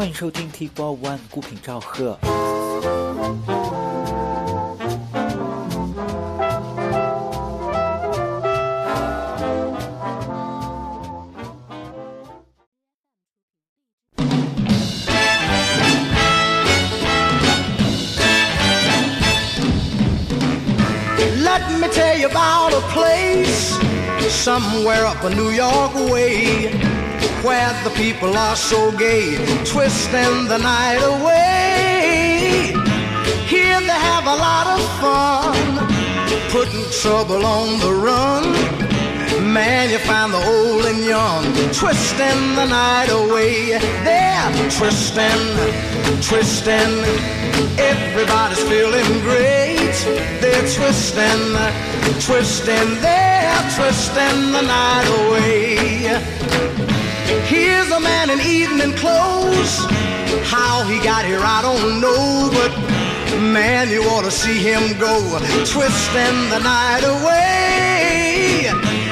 欢迎收听 T Four One 孤品赵贺。Let me tell you about a place somewhere up a New York way where the people are so gay, twisting the night away. Here they have a lot of fun, putting trouble on the run. Man, you find the old and young twisting the night away. They're twisting, twisting. Everybody's feeling great. They're twisting, twisting. They're twisting the night away. In evening clothes. How he got here, I don't know, but man, you ought to see him go twisting the night away.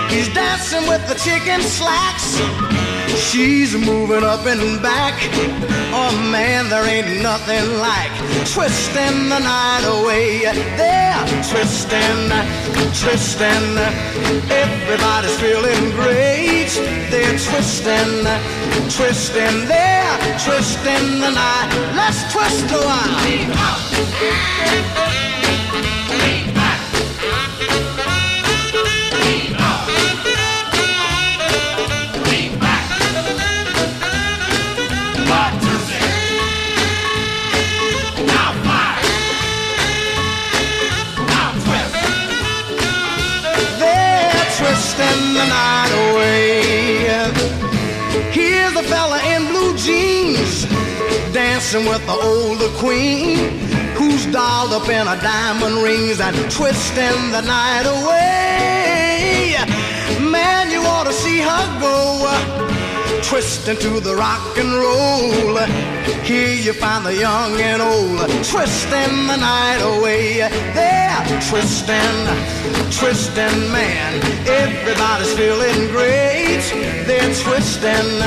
He's dancing with the chicken slacks. She's moving up and back. Oh man, there ain't nothing like twisting the night away. They're twisting, twisting. Everybody's feeling great. They're twisting, twisting. They're twisting the night. Let's twist a while. Fella in blue jeans dancing with the older queen who's dolled up in her diamond rings and twisting the night away. Man, you ought to see her go twisting to the rock and roll. Here you find the young and old twisting the night away. They're twisting, twisting, man. Everybody's feeling great. They're twisting,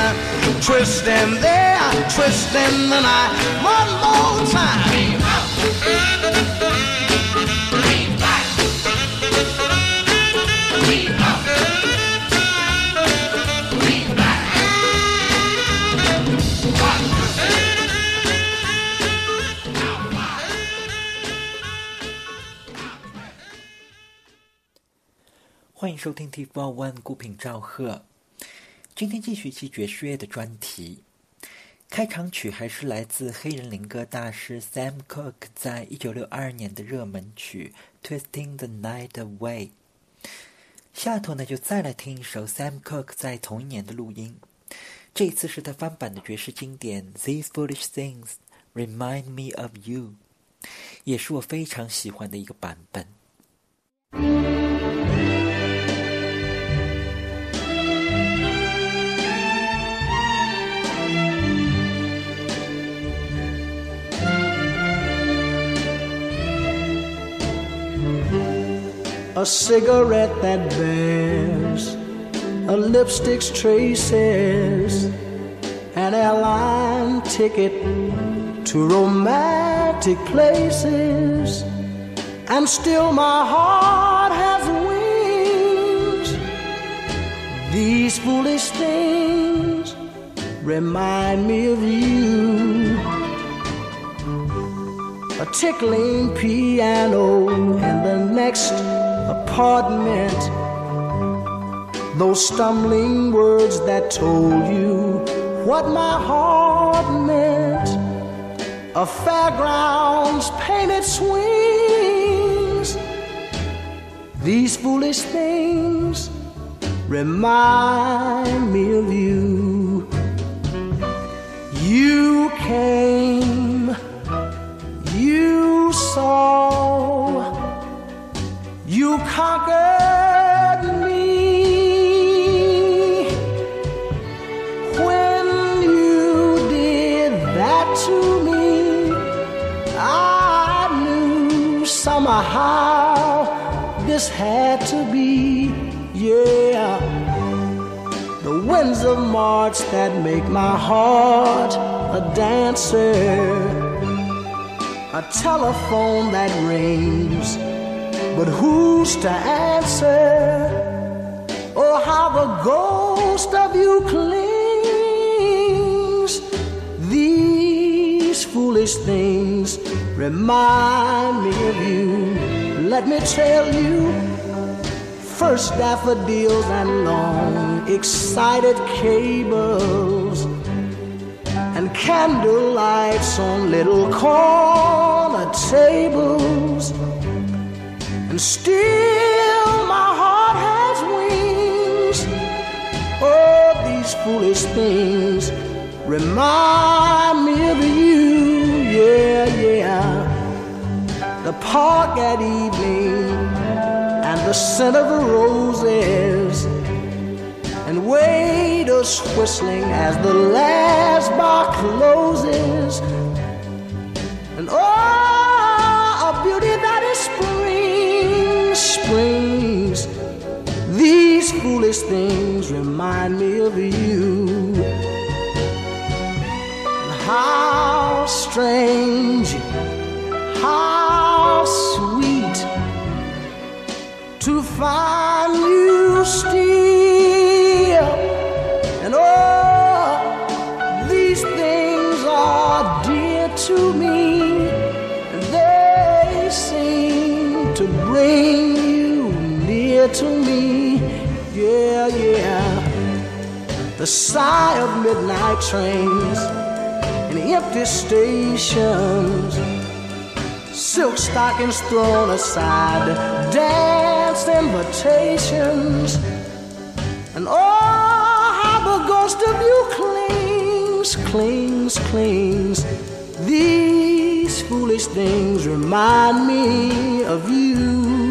twisting, they're twisting the night. One more time. 欢迎收听 T Four One 孤品赵贺。今天继续期爵士乐的专题。开场曲还是来自黑人灵歌大师 Sam Cooke 在一九六二年的热门曲《Twisting the Night Away》。下头呢，就再来听一首 Sam Cooke 在同一年的录音，这次是他翻版的爵士经典《These Foolish Things Remind Me of You》，也是我非常喜欢的一个版本。A cigarette that bears a lipstick's traces, an airline ticket to romantic places, and still my heart has wings. These foolish things remind me of you a tickling piano in the next apartment. Those stumbling words that told you what my heart meant. A fairground's painted swings. These foolish things remind me of you. You came you saw, conquered me. When you did that to me, I knew somehow this had to be, yeah. the winds of March that make my heart a dancer, a telephone that rings, but who's to answer? Oh, how the ghost of you clings. These foolish things remind me of you. Let me tell you first daffodils and long excited cables and candle lights on little corner tables and still my heart has wings. Oh these foolish things remind me of you. Yeah yeah. The park at evening and the scent of the roses, and waiters whistling as the last bar closes. And oh, a beauty that is spring, springs. These foolish things remind me of you. How strange, how sweet to find you still. And oh, these things are dear to me, they seem to bring near to me. Yeah, yeah. The sigh of midnight trains and empty stations silk stockings thrown aside, dance invitations, and oh, how the ghost of you clings, clings, clings. These foolish things remind me of you.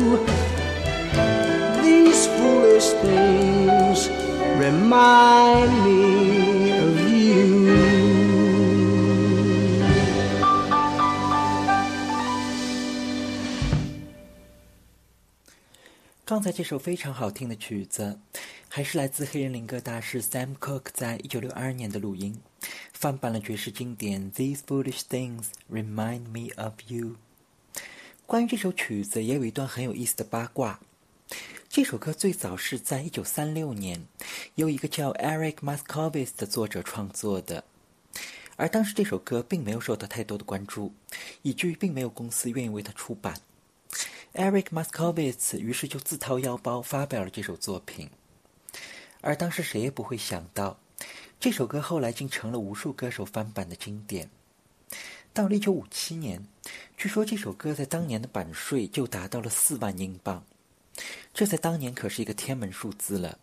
Things remind me of you. 刚才这首非常好听的曲子，还是来自黑人灵歌大师 Sam Cooke 在一九六二年的录音，翻版了爵士经典《These Foolish Things Remind Me of You》。关于这首曲子，也有一段很有意思的八卦。这首歌最早是在一九三六年，由一个叫 Eric Muscovitz 的作者创作的，而当时这首歌并没有受到太多的关注，以至于并没有公司愿意为它出版。Eric Muscovitz 于是就自掏腰包发表了这首作品，而当时谁也不会想到，这首歌后来竟成了无数歌手翻版的经典。到了1957年，据说这首歌在当年的版税就达到了四万英镑，这在当年可是一个天文数字了。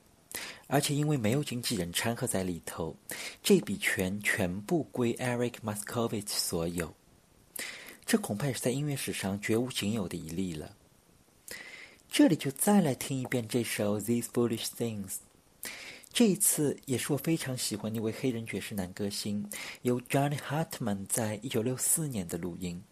而且因为没有经纪人掺和在里头，这笔钱全部归 Eric Muscovitz 所有，这恐怕也是在音乐史上绝无仅有的一例了。这里就再来听一遍这首《These Foolish Things》。这一次也是我非常喜欢一位黑人爵士男歌星，由 Johnny Hartman 在一九六四年的录音。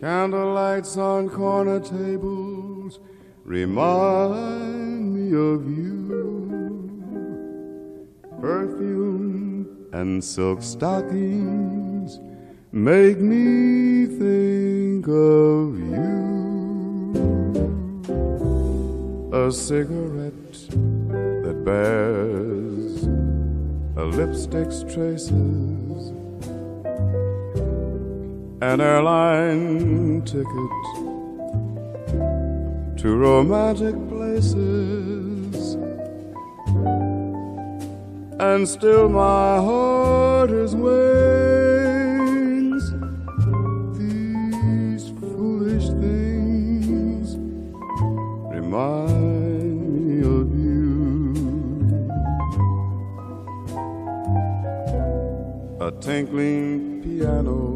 Candlelights on corner tables remind me of you. Perfume and silk stockings make me think of you. A cigarette that bears a lipstick's traces, an airline ticket to romantic places, and still my heart is wings. These foolish things remind me of you. A tinkling piano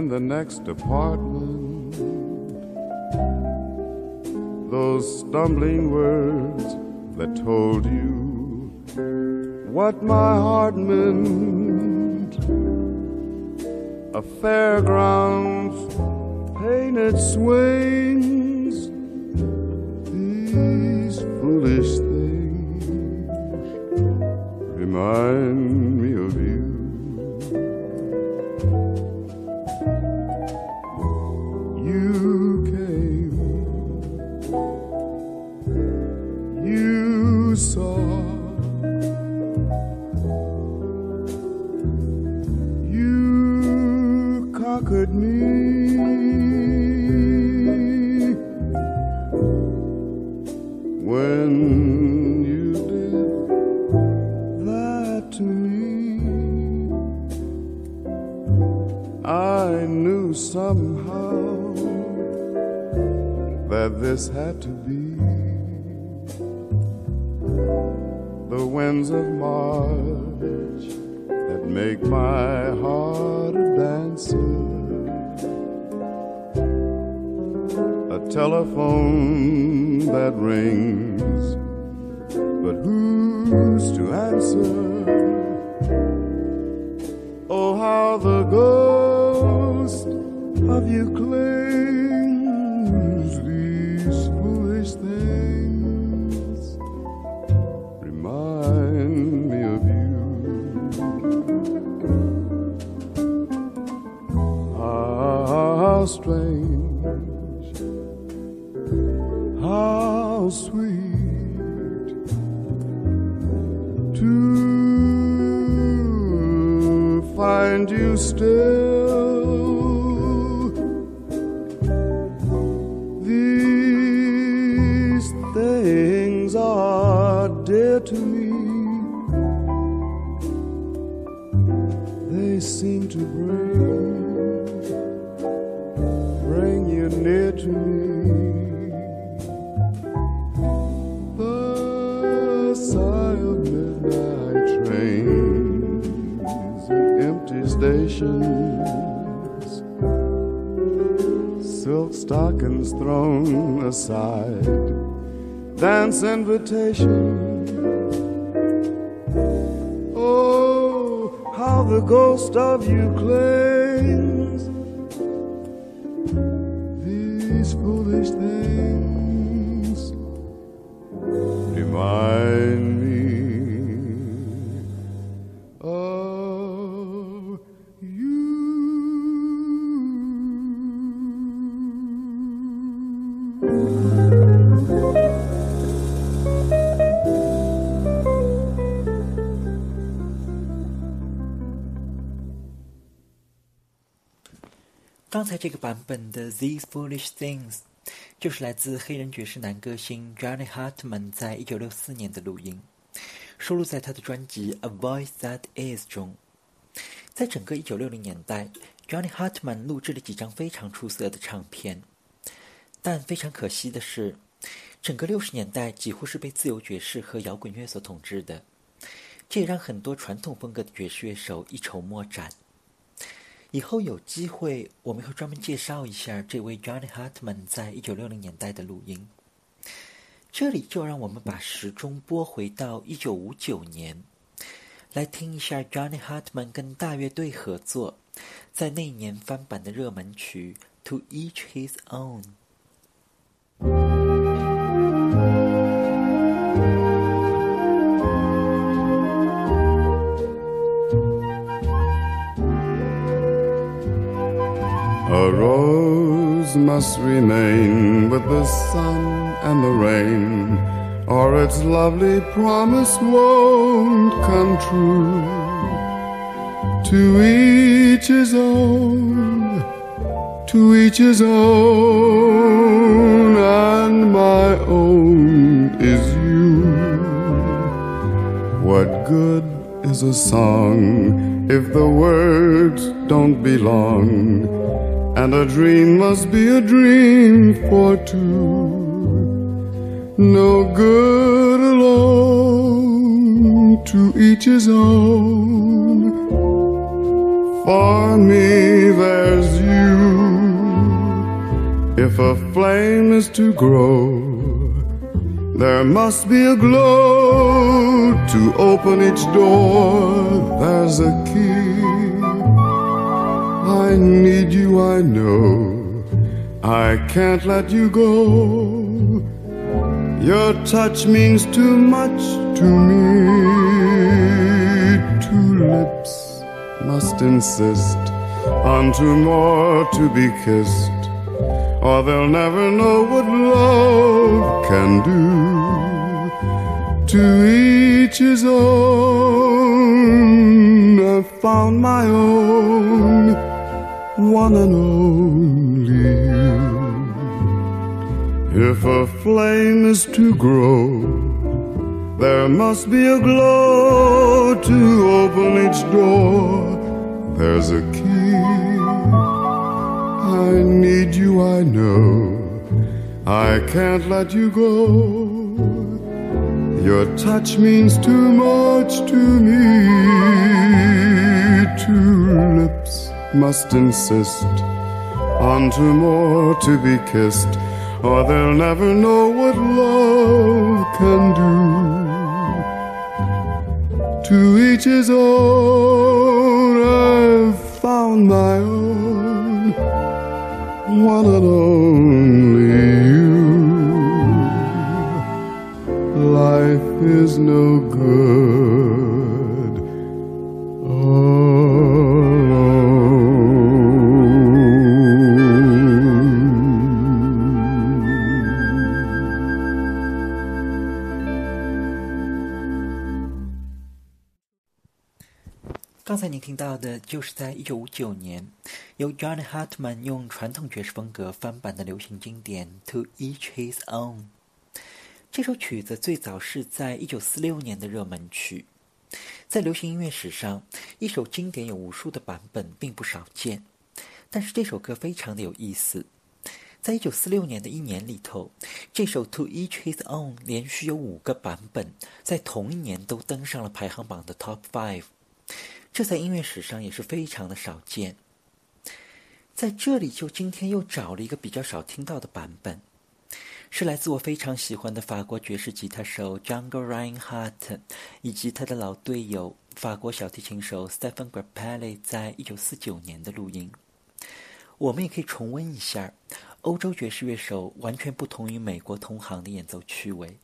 in the next apartment. Those stumbling words that told you what my heart meant. A fairground's painted swings, These foolish things remind Telephone that rings, but who's to answer? Oh, how the ghost of you clings. Find stations, silk stockings thrown aside, dance invitations. Oh, how the ghost of you clings. 这个版本的《These Foolish Things》就是来自黑人爵士男歌星 Johnny Hartman 在一九六四年的录音，收录在他的专辑《A Voice That Is》中。在整个一九六零年代，Johnny Hartman 录制了几张非常出色的唱片，但非常可惜的是，整个六十年代几乎是被自由爵士和摇滚乐所统治的，这也让很多传统风格的爵士乐手一筹莫展。以后有机会，我们会专门介绍一下这位 Johnny Hartman 在一九六零年代的录音。这里就让我们把时钟拨回到一九五九年，来听一下 Johnny Hartman 跟大乐队合作，在那年翻版的热门曲《To Each His Own》。A rose must remain with the sun and the rain, or its lovely promise won't come true. To each his own, to each his own, and my own is you. What good is a song if the words don't belong? And a dream must be a dream for two. No good alone, to each his own. For me, there's you. If a flame is to grow, there must be a glow to open each door. There's a key. I need you, I know. I can't let you go. Your touch means too much to me. Two lips must insist on two more to be kissed, or they'll never know what love can do. To each his own. I've found my own, one and only you. If a flame is to grow, there must be a glow to open each door. There's a key. I need you, I know. I can't let you go. Your touch means too much to me. Two lips must insist on two more to be kissed, or they'll never know what love can do. To each his own, I've found my own, one and only you. Life is no good 刚才您听到的就是在一九五九年，由 John Hartman 用传统爵士风格翻版的流行经典《To Each His Own》。这首曲子最早是在一九四六年的热门曲，在流行音乐史上，一首经典有无数的版本并不少见。但是这首歌非常的有意思，在一九四六年的一年里头，这首《To Each His Own》连续有五个版本，在同一年都登上了排行榜的 Top Five。这在音乐史上也是非常的少见。在这里，就今天又找了一个比较少听到的版本，是来自我非常喜欢的法国爵士吉他手 Jungle Reinhardt 以及他的老队友法国小提琴手 Stephen Grappelli 在一九四九年的录音。我们也可以重温一下欧洲爵士乐手完全不同于美国同行的演奏趣味。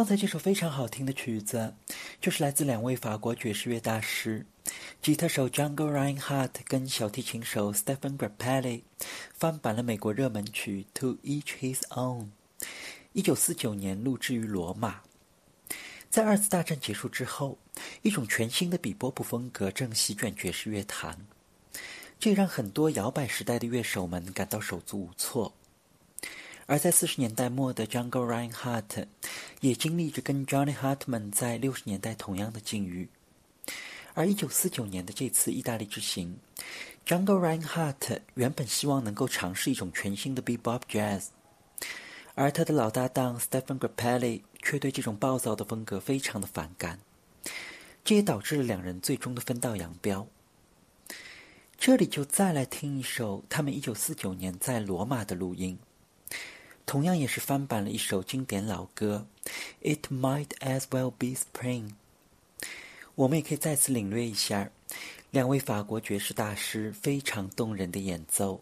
刚才这首非常好听的曲子，就是来自两位法国爵士乐大师，吉他手 Django Reinhardt 跟小提琴手 Stephen Grappelli 翻版了美国热门曲《To Each His Own》，一九四九年录制于罗马。在二次大战结束之后，一种全新的比波普风格正席卷爵士乐坛，这让很多摇摆时代的乐手们感到手足无措。而在四十年代末的 Jungle Reinhardt 也经历着跟 Johnny Hartman 在六十年代同样的境遇。而一九四九年的这次意大利之行，Jungle Reinhardt 原本希望能够尝试一种全新的 Bebop Jazz，而他的老搭档 Stephen Grappelli 却对这种暴躁的风格非常的反感，这也导致了两人最终的分道扬镳。这里就再来听一首他们一九四九年在罗马的录音。同样也是翻版了一首经典老歌《It Might As Well Be Spring》。我们也可以再次领略一下两位法国爵士大师非常动人的演奏。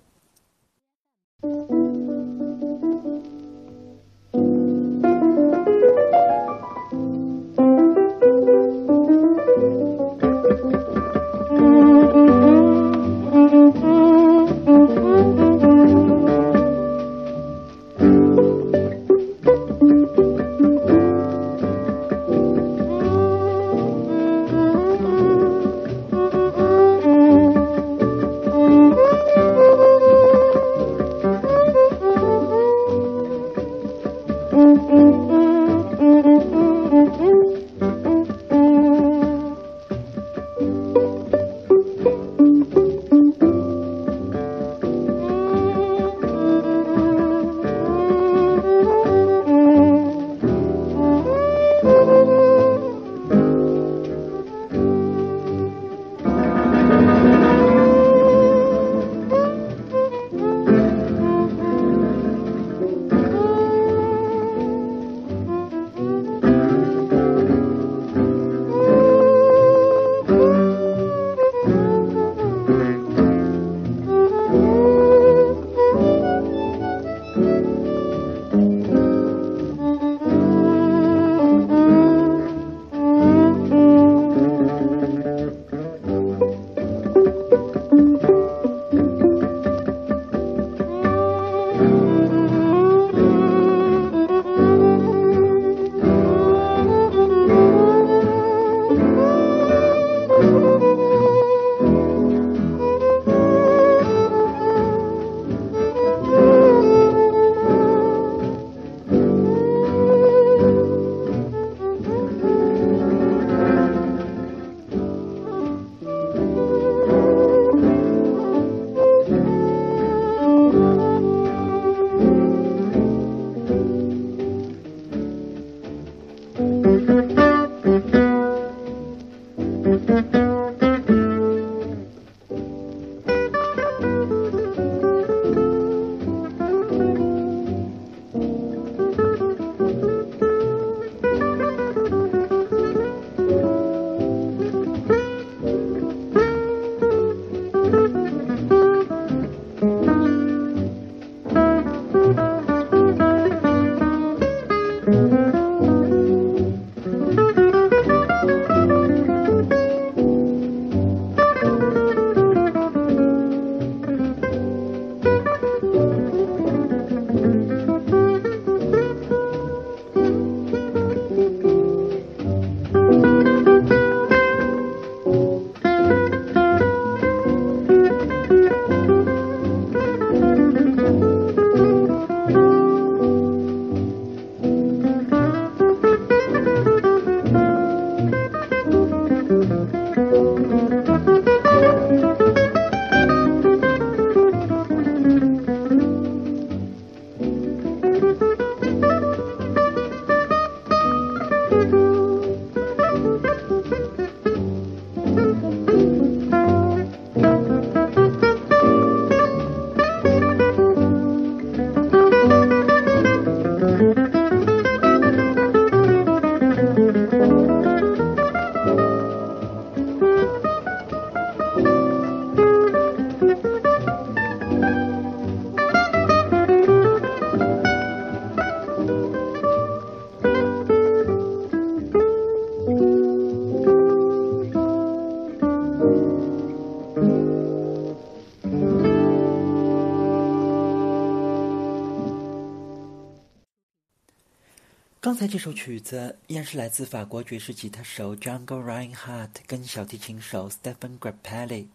刚才这首曲子依然是来自法国爵士吉他手 Django Reinhardt 跟小提琴手 Stephen Grappelli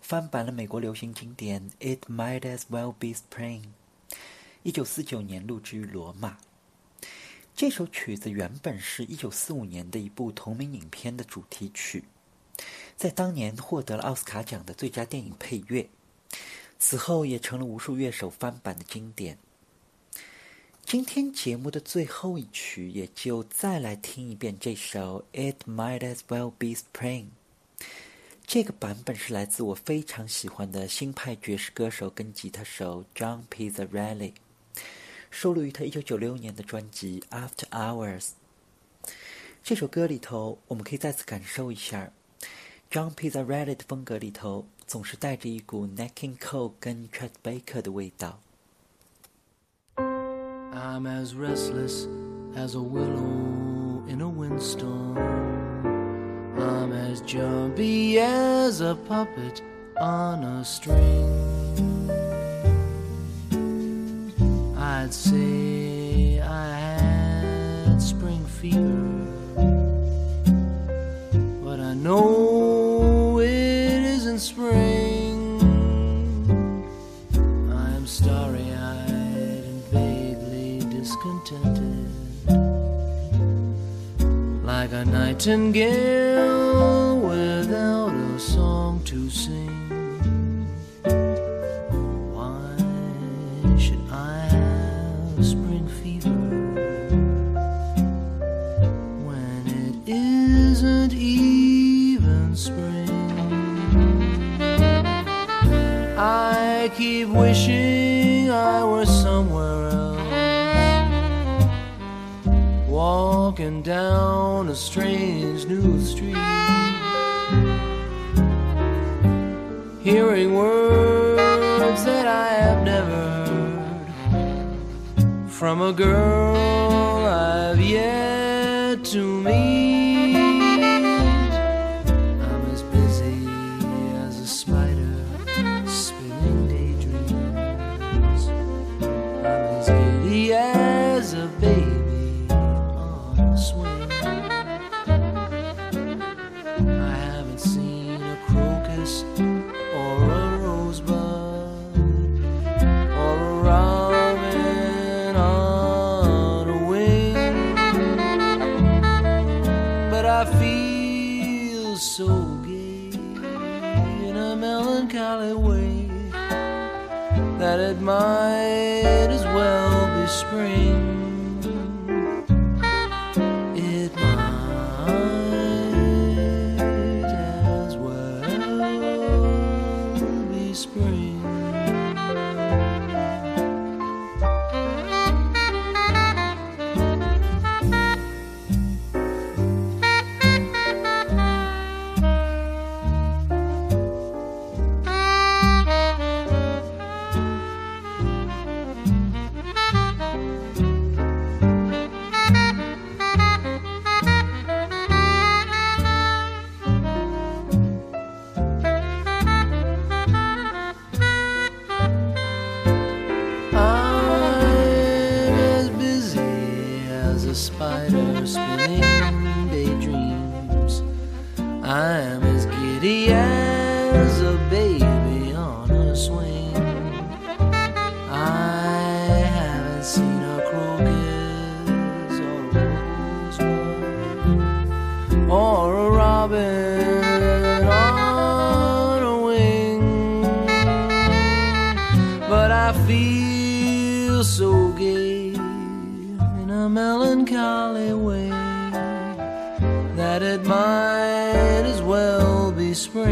翻版了美国流行经典《It Might As Well Be Spring》，一九四九年录制于罗马。这首曲子原本是一九四五年的一部同名影片的主题曲，在当年获得了奥斯卡奖的最佳电影配乐，此后也成了无数乐手翻版的经典。今天节目的最后一曲，也就再来听一遍这首《It Might As Well Be Spring》。这个版本是来自我非常喜欢的新派爵士歌手跟吉他手 John Pizzarelli，收录于他一九九六年的专辑《After Hours》。这首歌里头，我们可以再次感受一下 John Pizzarelli 的风格里头，总是带着一股 Nat King Cole 跟 Chet Baker 的味道。I'm as restless as a willow in a windstorm. I'm as jumpy as a puppet on a string. I'd say I had spring fever, but I know it isn't spring. A nightingale walking down a strange new street, hearing words that I have never heard from a girl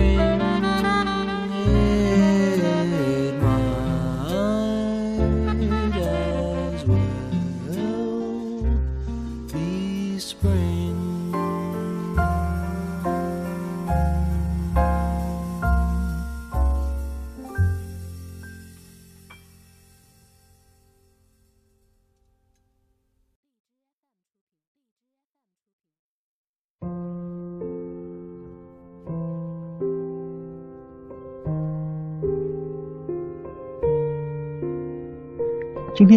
be